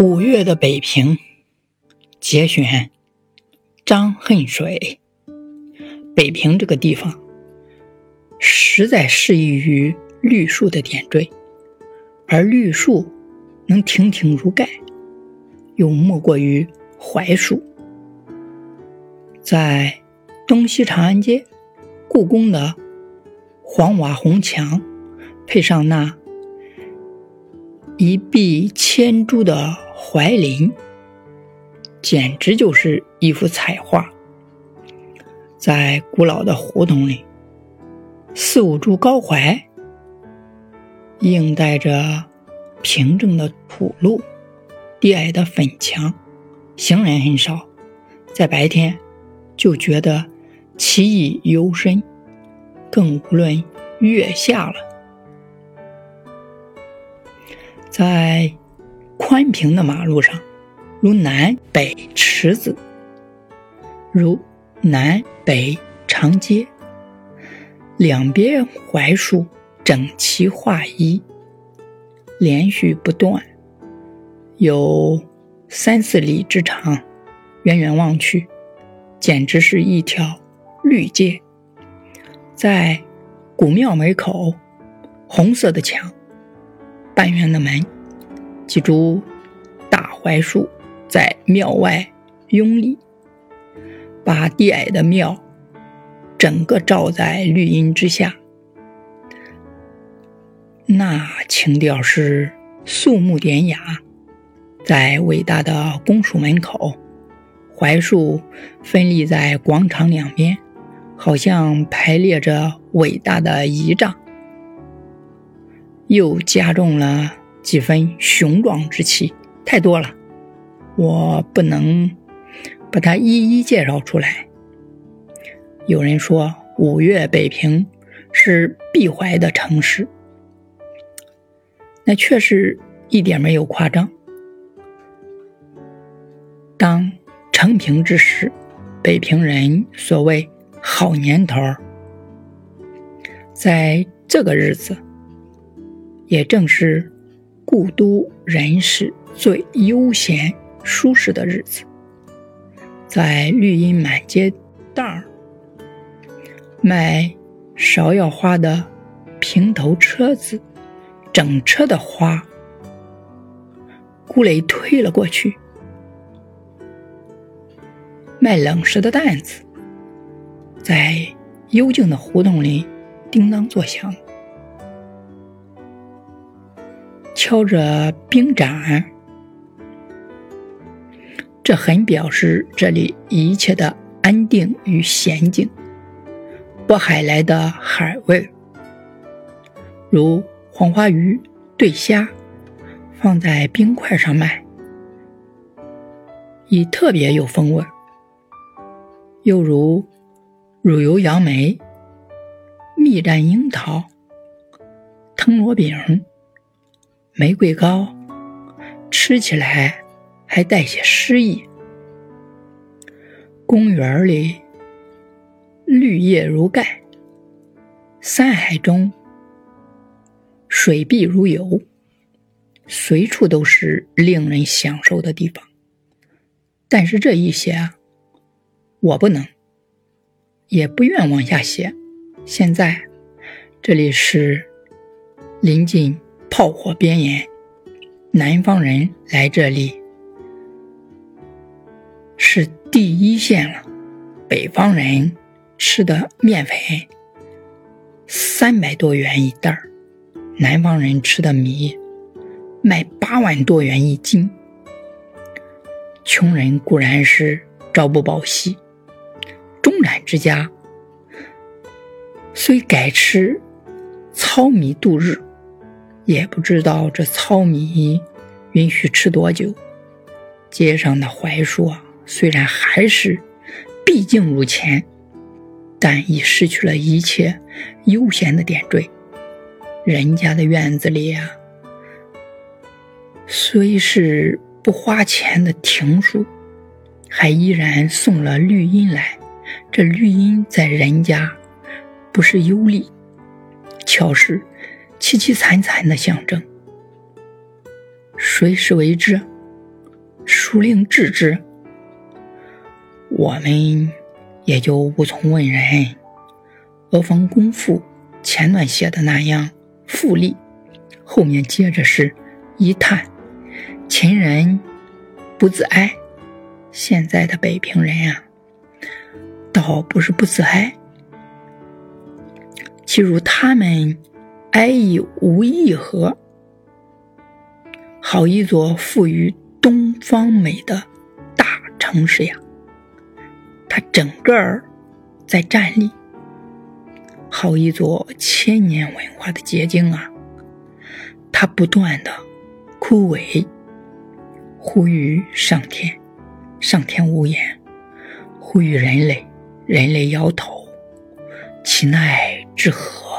五月的北平，节选，张恨水。北平这个地方，实在适宜于绿树的点缀，而绿树能亭亭如盖，又莫过于槐树。在东西长安街，故宫的黄瓦红墙，配上那一碧千株的槐林，简直就是一幅彩画。在古老的胡同里，四五株高槐，映带着平整的土路、低矮的粉墙，行人很少，在白天就觉得奇异幽深，更无论月下了。在宽平的马路上，如南北池子，如南北长街，两边槐树整齐划一，连续不断，有三四里之长。远远望去，简直是一条绿街。在古庙门口，红色的墙，半圆的门。几株大槐树在庙外拥立，把低矮的庙整个罩在绿荫之下。那情调是肃穆典雅。在伟大的公署门口，槐树分立在广场两边，好像排列着伟大的仪仗，又加重了。几分雄壮之气，太多了，我不能把它一一介绍出来。有人说五月北平是闭怀的城市，那确实一点没有夸张。当成平之时，北平人所谓好年头，在这个日子，也正是。故都人是最悠闲舒适的日子，在绿荫满街道儿卖芍药花的平头车子，整车的花，顾磊推了过去；卖冷食的担子，在幽静的胡同里叮当作响。敲着冰盏，这很表示这里一切的安定与娴静。渤海来的海味，如黄花鱼、对虾，放在冰块上卖，已特别有风味。又如乳油杨梅、蜜蘸樱桃、藤萝饼。玫瑰糕吃起来还带些诗意。公园里绿叶如盖，山海中水碧如油，随处都是令人享受的地方。但是这一些啊，我不能，也不愿往下写。现在这里是临近。炮火边沿，南方人来这里是第一线了。北方人吃的面粉三百多元一袋儿，南方人吃的米卖八万多元一斤。穷人固然是朝不保夕，中产之家虽改吃糙米度日。也不知道这糙米允许吃多久。街上的槐树啊，虽然还是毕竟如前，但已失去了一切悠闲的点缀。人家的院子里啊，虽是不花钱的亭树，还依然送了绿荫来。这绿荫在人家不是幽丽，巧是。凄凄惨惨的象征，谁是为之？孰令治之？我们也就无从问人。阿房宫赋前段写的那样富丽，后面接着是一叹：秦人不自哀。现在的北平人呀，倒不是不自哀，其如他们哀亦无义何？好一座富于东方美的大城市呀！它整个在站立，好一座千年文化的结晶啊！它不断的枯萎，呼吁上天。上天无言，呼吁人类，人类摇头，其奈之何？